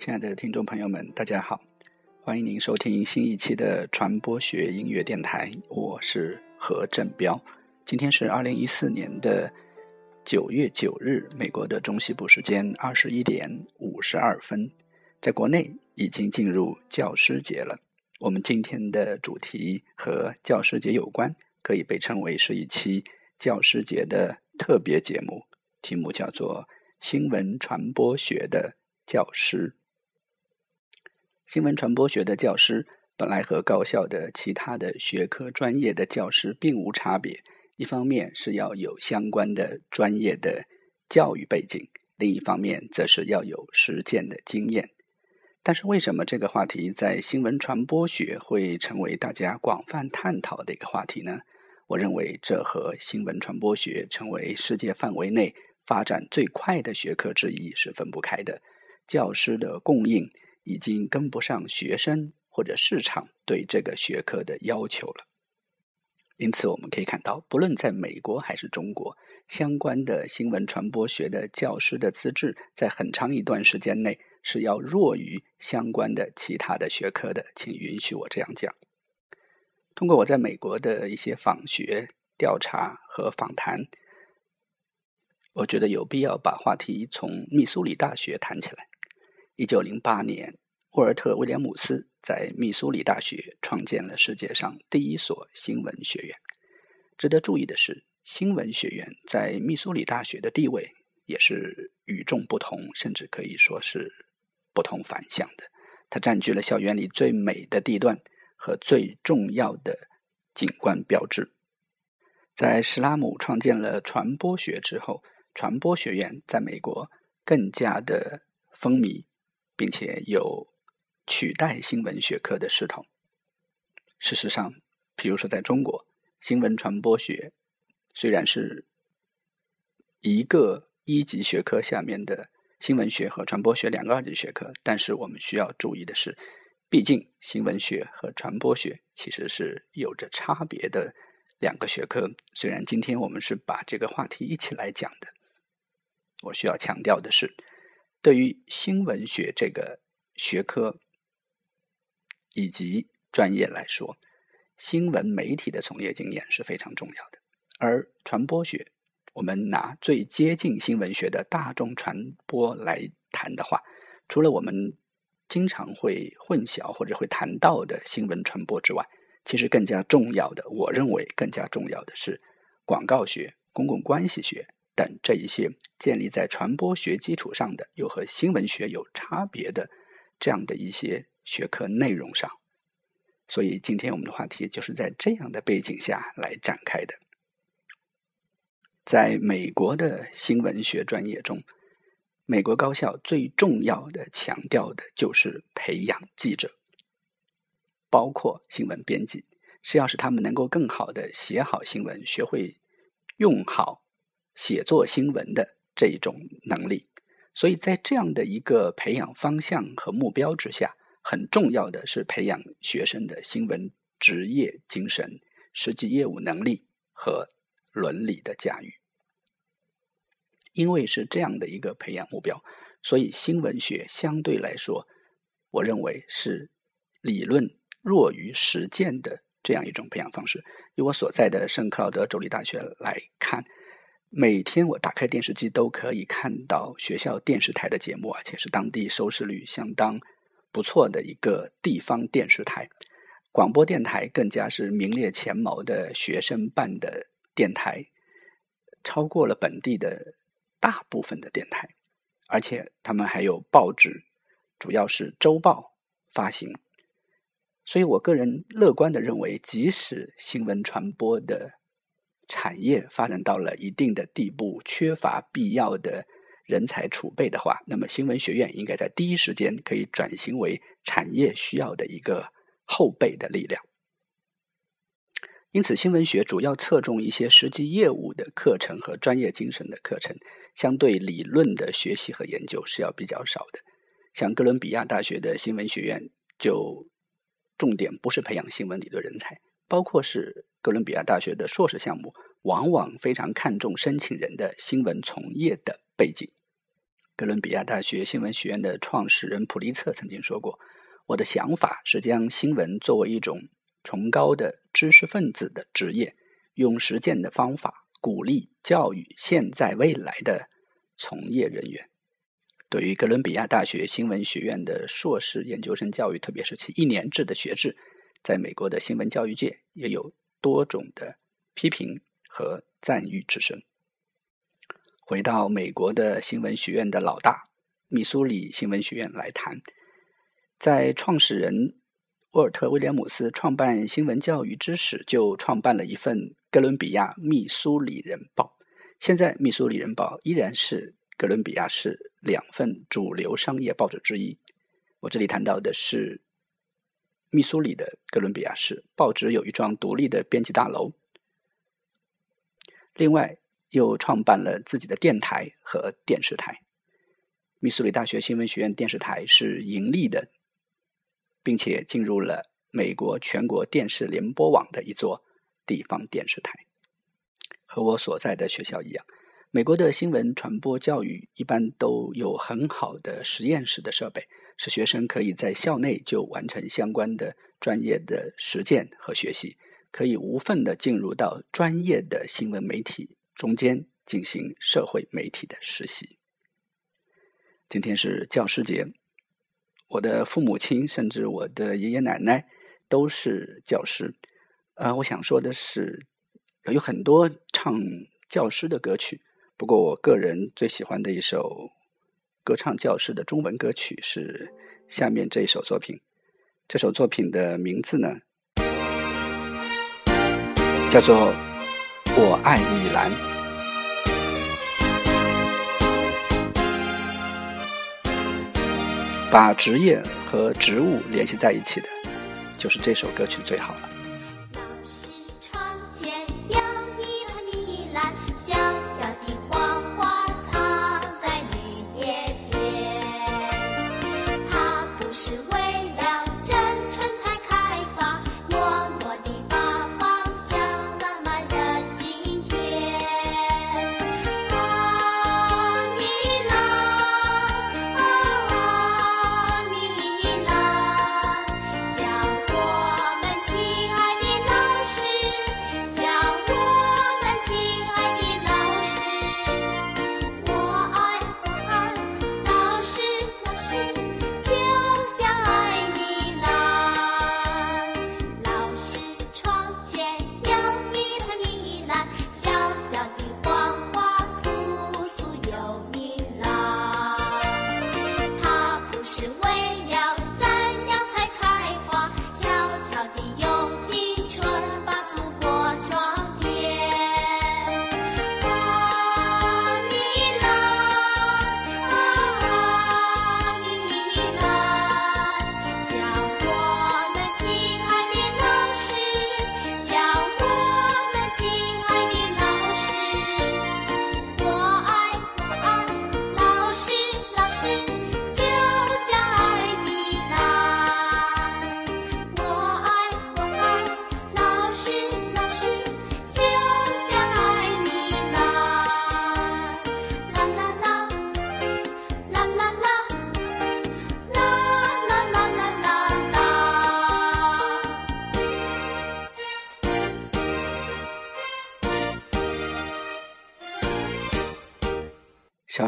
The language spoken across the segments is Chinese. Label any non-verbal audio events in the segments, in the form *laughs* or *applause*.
亲爱的听众朋友们，大家好，欢迎您收听新一期的传播学音乐电台，我是何振彪。今天是二零一四年的九月九日，美国的中西部时间二十一点五十二分，在国内已经进入教师节了。我们今天的主题和教师节有关，可以被称为是一期教师节的特别节目，题目叫做《新闻传播学的教师》。新闻传播学的教师本来和高校的其他的学科专业的教师并无差别。一方面是要有相关的专业的教育背景，另一方面则是要有实践的经验。但是，为什么这个话题在新闻传播学会成为大家广泛探讨的一个话题呢？我认为这和新闻传播学成为世界范围内发展最快的学科之一是分不开的。教师的供应。已经跟不上学生或者市场对这个学科的要求了。因此，我们可以看到，不论在美国还是中国，相关的新闻传播学的教师的资质，在很长一段时间内是要弱于相关的其他的学科的。请允许我这样讲。通过我在美国的一些访学调查和访谈，我觉得有必要把话题从密苏里大学谈起来。一九零八年，沃尔特·威廉姆斯在密苏里大学创建了世界上第一所新闻学院。值得注意的是，新闻学院在密苏里大学的地位也是与众不同，甚至可以说是不同凡响的。它占据了校园里最美的地段和最重要的景观标志。在史拉姆创建了传播学之后，传播学院在美国更加的风靡。并且有取代新闻学科的势头。事实上，比如说在中国，新闻传播学虽然是一个一级学科下面的新闻学和传播学两个二级学科，但是我们需要注意的是，毕竟新闻学和传播学其实是有着差别的两个学科。虽然今天我们是把这个话题一起来讲的，我需要强调的是。对于新闻学这个学科以及专业来说，新闻媒体的从业经验是非常重要的。而传播学，我们拿最接近新闻学的大众传播来谈的话，除了我们经常会混淆或者会谈到的新闻传播之外，其实更加重要的，我认为更加重要的是广告学、公共关系学。等这一些建立在传播学基础上的，又和新闻学有差别的这样的一些学科内容上，所以今天我们的话题就是在这样的背景下来展开的。在美国的新闻学专业中，美国高校最重要的强调的就是培养记者，包括新闻编辑，是要使他们能够更好的写好新闻，学会用好。写作新闻的这一种能力，所以在这样的一个培养方向和目标之下，很重要的是培养学生的新闻职业精神、实际业务能力和伦理的驾驭。因为是这样的一个培养目标，所以新闻学相对来说，我认为是理论弱于实践的这样一种培养方式。以我所在的圣克劳德州立大学来看。每天我打开电视机都可以看到学校电视台的节目，而且是当地收视率相当不错的一个地方电视台。广播电台更加是名列前茅的学生办的电台，超过了本地的大部分的电台。而且他们还有报纸，主要是周报发行。所以我个人乐观的认为，即使新闻传播的。产业发展到了一定的地步，缺乏必要的人才储备的话，那么新闻学院应该在第一时间可以转型为产业需要的一个后备的力量。因此，新闻学主要侧重一些实际业务的课程和专业精神的课程，相对理论的学习和研究是要比较少的。像哥伦比亚大学的新闻学院就重点不是培养新闻理论人才。包括是哥伦比亚大学的硕士项目，往往非常看重申请人的新闻从业的背景。哥伦比亚大学新闻学院的创始人普利策曾经说过：“我的想法是将新闻作为一种崇高的知识分子的职业，用实践的方法鼓励教育现在未来的从业人员。”对于哥伦比亚大学新闻学院的硕士研究生教育，特别是其一年制的学制，在美国的新闻教育界也有多种的批评和赞誉之声。回到美国的新闻学院的老大——密苏里新闻学院来谈，在创始人沃尔特·威廉姆斯创办新闻教育之时，就创办了一份《哥伦比亚密苏里人报》。现在，《密苏里人报》依然是哥伦比亚市两份主流商业报纸之一。我这里谈到的是密苏里的哥伦比亚市报纸有一幢独立的编辑大楼，另外。又创办了自己的电台和电视台。密苏里大学新闻学院电视台是盈利的，并且进入了美国全国电视联播网的一座地方电视台。和我所在的学校一样，美国的新闻传播教育一般都有很好的实验室的设备，使学生可以在校内就完成相关的专业的实践和学习，可以无缝的进入到专业的新闻媒体。中间进行社会媒体的实习。今天是教师节，我的父母亲甚至我的爷爷奶奶都是教师。呃，我想说的是，有很多唱教师的歌曲，不过我个人最喜欢的一首歌唱教师的中文歌曲是下面这一首作品。这首作品的名字呢，叫做《我爱米兰》。把职业和职务联系在一起的，就是这首歌曲最好了。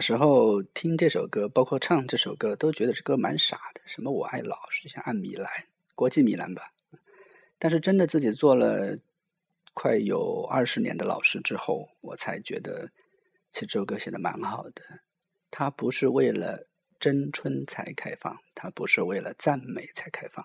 时候听这首歌，包括唱这首歌，都觉得这歌蛮傻的。什么我爱老师，像爱米兰，国际米兰吧。但是真的自己做了快有二十年的老师之后，我才觉得其实这首歌写的蛮好的。它不是为了争春才开放，它不是为了赞美才开放。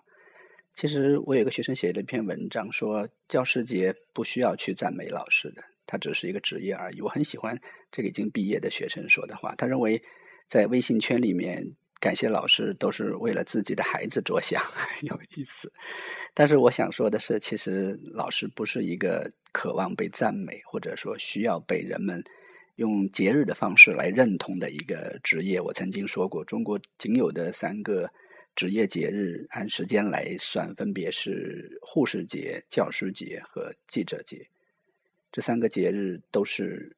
其实我有个学生写了一篇文章，说教师节不需要去赞美老师的。他只是一个职业而已。我很喜欢这个已经毕业的学生说的话。他认为，在微信圈里面感谢老师都是为了自己的孩子着想，很 *laughs* 有意思。但是我想说的是，其实老师不是一个渴望被赞美，或者说需要被人们用节日的方式来认同的一个职业。我曾经说过，中国仅有的三个职业节日，按时间来算，分别是护士节、教师节和记者节。这三个节日都是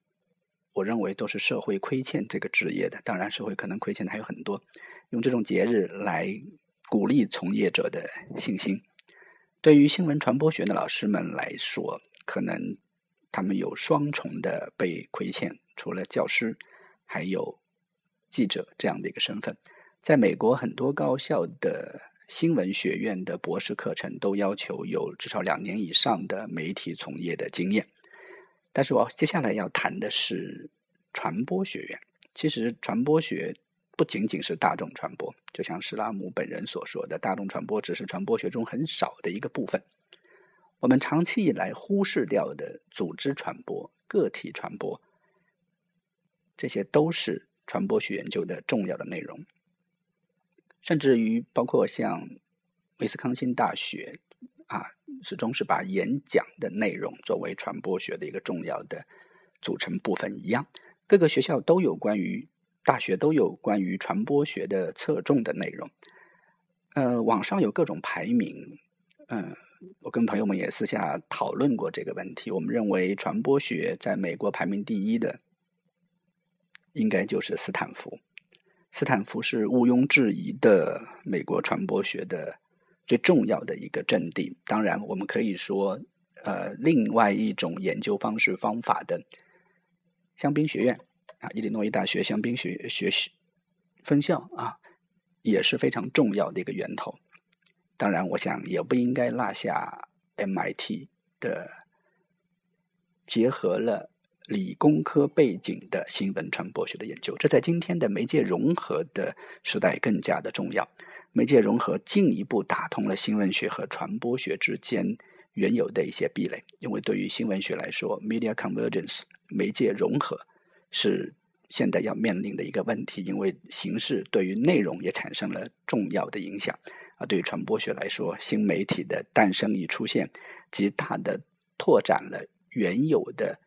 我认为都是社会亏欠这个职业的。当然，社会可能亏欠的还有很多。用这种节日来鼓励从业者的信心，对于新闻传播学的老师们来说，可能他们有双重的被亏欠。除了教师，还有记者这样的一个身份。在美国，很多高校的新闻学院的博士课程都要求有至少两年以上的媒体从业的经验。但是我接下来要谈的是传播学院。其实传播学不仅仅是大众传播，就像施拉姆本人所说的，大众传播只是传播学中很少的一个部分。我们长期以来忽视掉的组织传播、个体传播，这些都是传播学研究的重要的内容。甚至于包括像威斯康星大学啊。始终是把演讲的内容作为传播学的一个重要的组成部分一样，各个学校都有关于大学都有关于传播学的侧重的内容。呃，网上有各种排名，嗯，我跟朋友们也私下讨论过这个问题。我们认为传播学在美国排名第一的，应该就是斯坦福。斯坦福是毋庸置疑的美国传播学的。最重要的一个阵地，当然我们可以说，呃，另外一种研究方式方法的香槟学院啊，伊利诺伊大学香槟学学分校啊，也是非常重要的一个源头。当然，我想也不应该落下 MIT 的结合了理工科背景的新闻传播学的研究，这在今天的媒介融合的时代更加的重要。媒介融合进一步打通了新闻学和传播学之间原有的一些壁垒，因为对于新闻学来说，media convergence 媒介融合是现在要面临的一个问题，因为形式对于内容也产生了重要的影响。而对于传播学来说，新媒体的诞生与出现，极大的拓展了原有的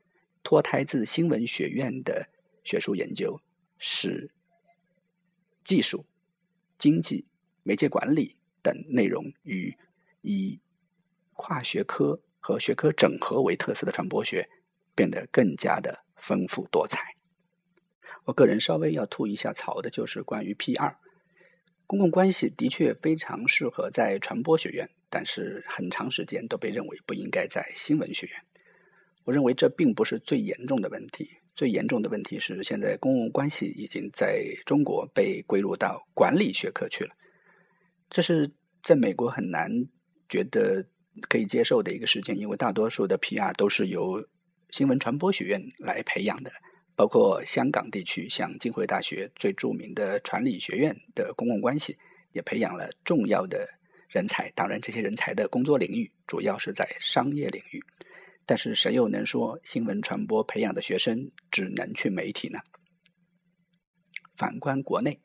脱胎自新闻学院的学术研究，使技术、经济。媒介管理等内容与以跨学科和学科整合为特色的传播学变得更加的丰富多彩。我个人稍微要吐一下槽的就是关于 P.R. 公共关系的确非常适合在传播学院，但是很长时间都被认为不应该在新闻学院。我认为这并不是最严重的问题，最严重的问题是现在公共关系已经在中国被归入到管理学科去了。这是在美国很难觉得可以接受的一个事件，因为大多数的 PR 都是由新闻传播学院来培养的，包括香港地区，像浸会大学最著名的传理学院的公共关系也培养了重要的人才。当然，这些人才的工作领域主要是在商业领域。但是，谁又能说新闻传播培养的学生只能去媒体呢？反观国内。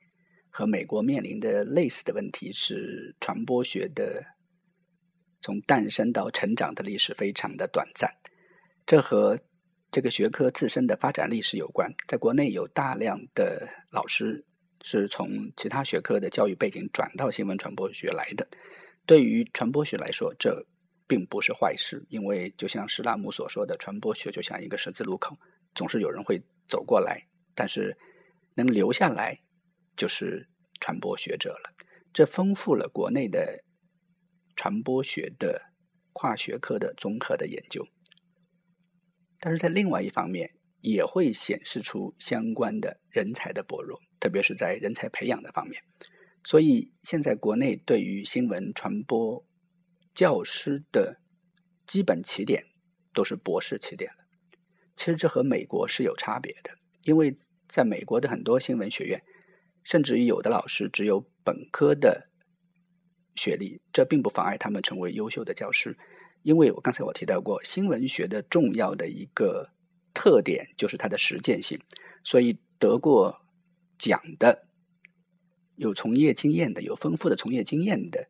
和美国面临的类似的问题是，传播学的从诞生到成长的历史非常的短暂，这和这个学科自身的发展历史有关。在国内有大量的老师是从其他学科的教育背景转到新闻传播学来的。对于传播学来说，这并不是坏事，因为就像施拉姆所说的，传播学就像一个十字路口，总是有人会走过来，但是能留下来。就是传播学者了，这丰富了国内的传播学的跨学科的综合的研究。但是在另外一方面，也会显示出相关的人才的薄弱，特别是在人才培养的方面。所以现在国内对于新闻传播教师的基本起点都是博士起点了。其实这和美国是有差别的，因为在美国的很多新闻学院。甚至于有的老师只有本科的学历，这并不妨碍他们成为优秀的教师。因为我刚才我提到过，新闻学的重要的一个特点就是它的实践性，所以得过奖的、有从业经验的、有丰富的从业经验的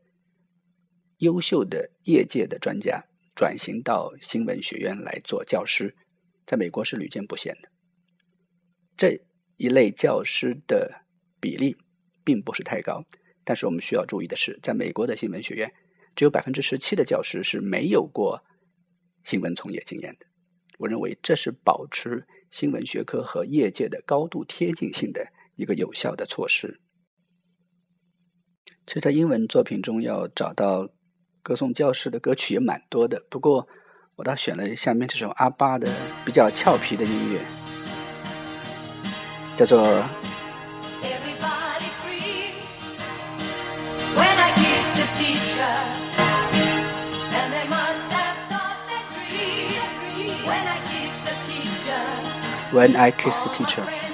优秀的业界的专家，转型到新闻学院来做教师，在美国是屡见不鲜的。这一类教师的。比例并不是太高，但是我们需要注意的是，在美国的新闻学院，只有百分之十七的教师是没有过新闻从业经验的。我认为这是保持新闻学科和业界的高度贴近性的一个有效的措施。其实，在英文作品中要找到歌颂教师的歌曲也蛮多的，不过我倒选了下面这首阿巴的比较俏皮的音乐，叫做。When I Kiss the Teacher。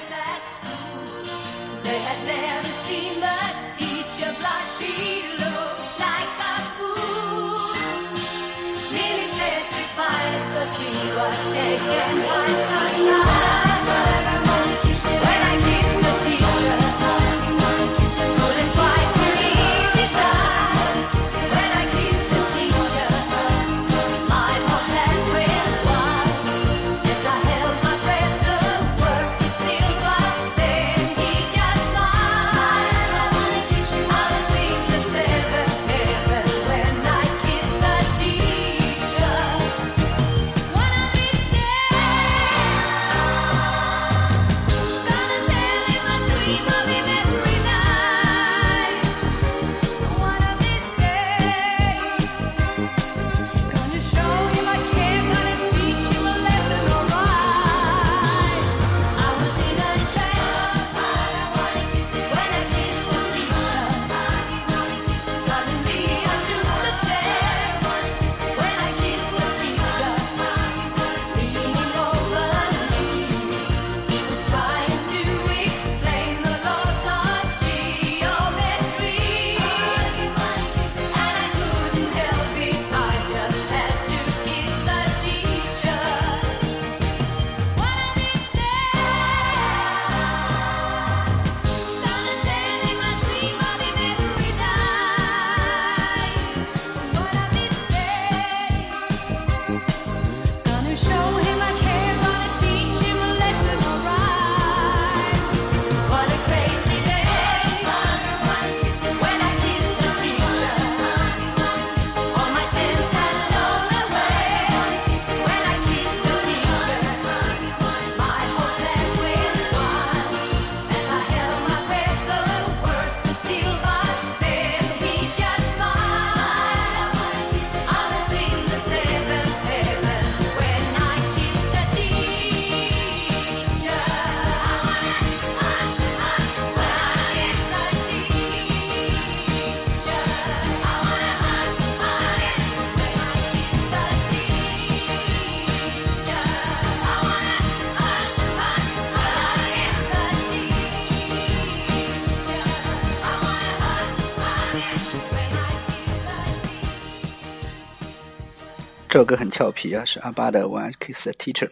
这首歌很俏皮啊，是阿巴的《One Kiss 的 Teacher》。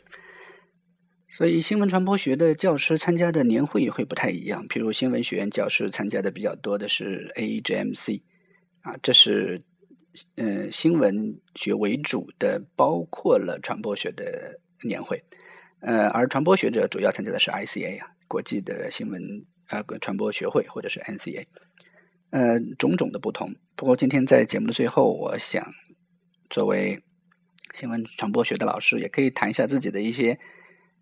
所以新闻传播学的教师参加的年会也会不太一样。譬如新闻学院教师参加的比较多的是 AEGMC，啊，这是呃新闻学为主的，包括了传播学的年会。呃，而传播学者主要参加的是 ICA 啊，国际的新闻呃传播学会或者是 NCA。呃，种种的不同。不过今天在节目的最后，我想作为新闻传播学的老师，也可以谈一下自己的一些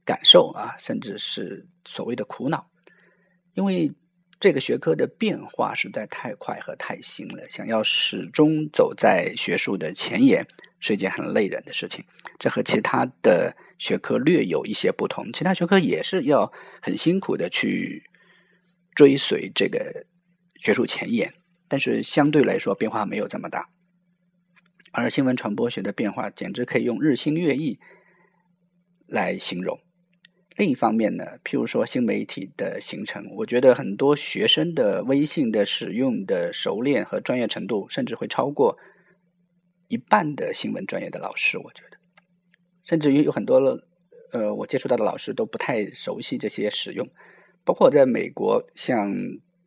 感受啊，甚至是所谓的苦恼，因为这个学科的变化实在太快和太新了，想要始终走在学术的前沿是一件很累人的事情。这和其他的学科略有一些不同，其他学科也是要很辛苦的去追随这个学术前沿，但是相对来说变化没有这么大。而新闻传播学的变化简直可以用日新月异来形容。另一方面呢，譬如说新媒体的形成，我觉得很多学生的微信的使用的熟练和专业程度，甚至会超过一半的新闻专业的老师。我觉得，甚至于有很多呃，我接触到的老师都不太熟悉这些使用。包括在美国，像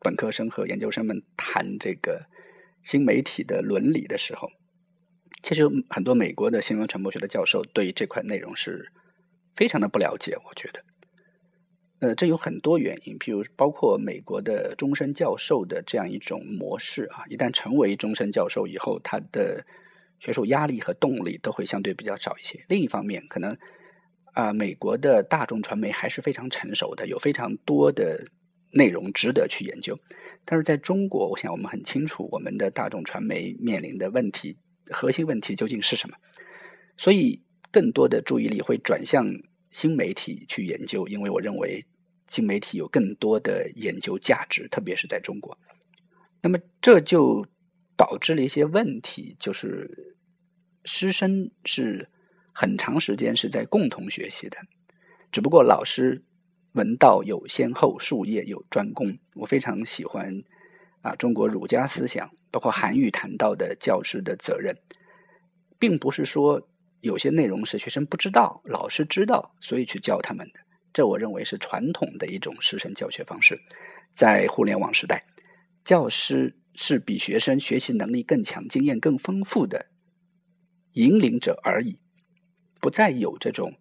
本科生和研究生们谈这个新媒体的伦理的时候，其实很多美国的新闻传播学的教授对这块内容是非常的不了解。我觉得，呃，这有很多原因，譬如包括美国的终身教授的这样一种模式啊，一旦成为终身教授以后，他的学术压力和动力都会相对比较少一些。另一方面，可能啊、美国的大众传媒还是非常成熟的，有非常多的内容值得去研究。但是在中国，我想我们很清楚，我们的大众传媒面临的问题核心问题究竟是什么，所以更多的注意力会转向新媒体去研究，因为我认为新媒体有更多的研究价值，特别是在中国。那么这就导致了一些问题，就是师生是很长时间是在共同学习的，只不过老师文道有先后，术业有专攻。我非常喜欢啊中国儒家思想，包括韩愈谈到的教师的责任，并不是说有些内容是学生不知道，老师知道，所以去教他们的。这我认为是传统的一种师生教学方式。在互联网时代，教师是比学生学习能力更强、经验更丰富的引领者而已，不再有这种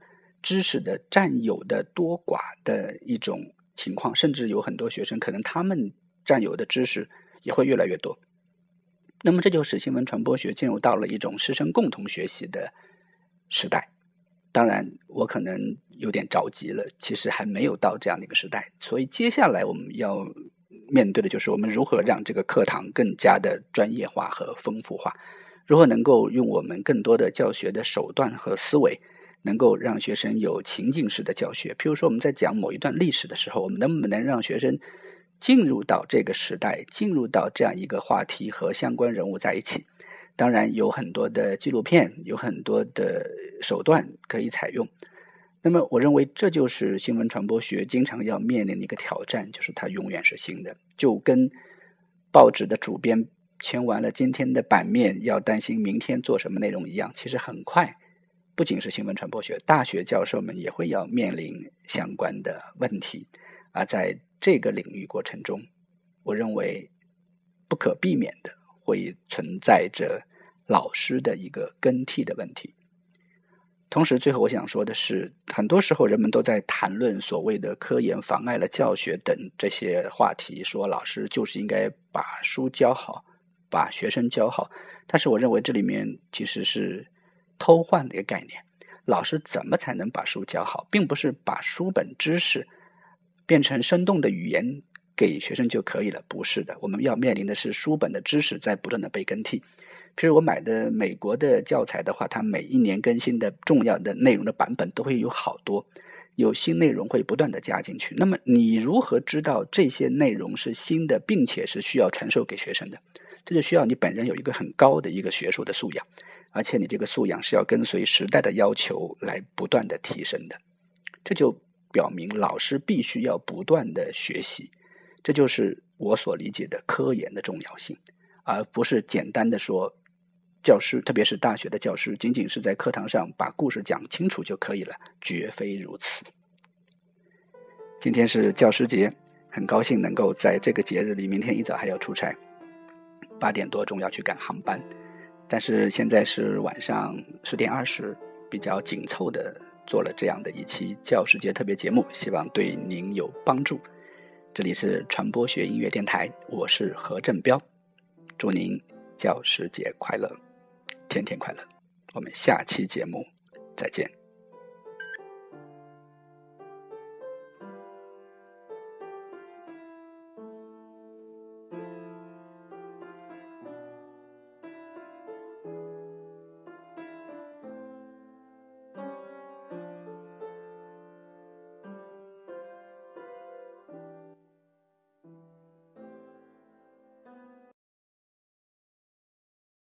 知识的占有的多寡的一种情况，甚至有很多学生可能他们占有的知识也会越来越多。那么这就使新闻传播学进入到了一种师生共同学习的时代。当然，我可能有点着急了，其实还没有到这样的一个时代。所以接下来我们要面对的就是我们如何让这个课堂更加的专业化和丰富化，如何能够用我们更多的教学的手段和思维，能够让学生有情境式的教学。譬如说我们在讲某一段历史的时候，我们能不能让学生进入到这个时代，进入到这样一个话题和相关人物在一起？当然有很多的纪录片，有很多的手段可以采用。那么，我认为这就是新闻传播学经常要面临的一个挑战，就是它永远是新的，就跟报纸的主编签完了今天的版面，要担心明天做什么内容一样。其实很快，不仅是新闻传播学，大学教授们也会要面临相关的问题。而在这个领域过程中，我认为不可避免的会存在着老师的一个更替的问题。同时，最后我想说的是，很多时候人们都在谈论所谓的科研妨碍了教学等这些话题，说老师就是应该把书教好，把学生教好。但是，我认为这里面其实是偷换的一个概念。老师怎么才能把书教好，并不是把书本知识变成生动的语言给学生就可以了，不是的。我们要面临的是书本的知识在不断的被更替。譬如我买的美国的教材的话，它每一年更新的重要的内容的版本都会有好多，有新内容会不断的加进去。那么你如何知道这些内容是新的，并且是需要传授给学生的？这就需要你本人有一个很高的一个学术的素养，而且你这个素养是要跟随时代的要求来不断的提升的。这就表明老师必须要不断的学习，这就是我所理解的科研的重要性，而不是简单的说。教师，特别是大学的教师，仅仅是在课堂上把故事讲清楚就可以了，绝非如此。今天是教师节，很高兴能够在这个节日里，明天一早还要出差，八点多钟要去赶航班，但是现在是晚上十点二十，比较紧凑的做了这样的一期教师节特别节目，希望对您有帮助。这里是传播学音乐电台，我是何振彪，祝您教师节快乐！天天快乐！我们下期节目再见。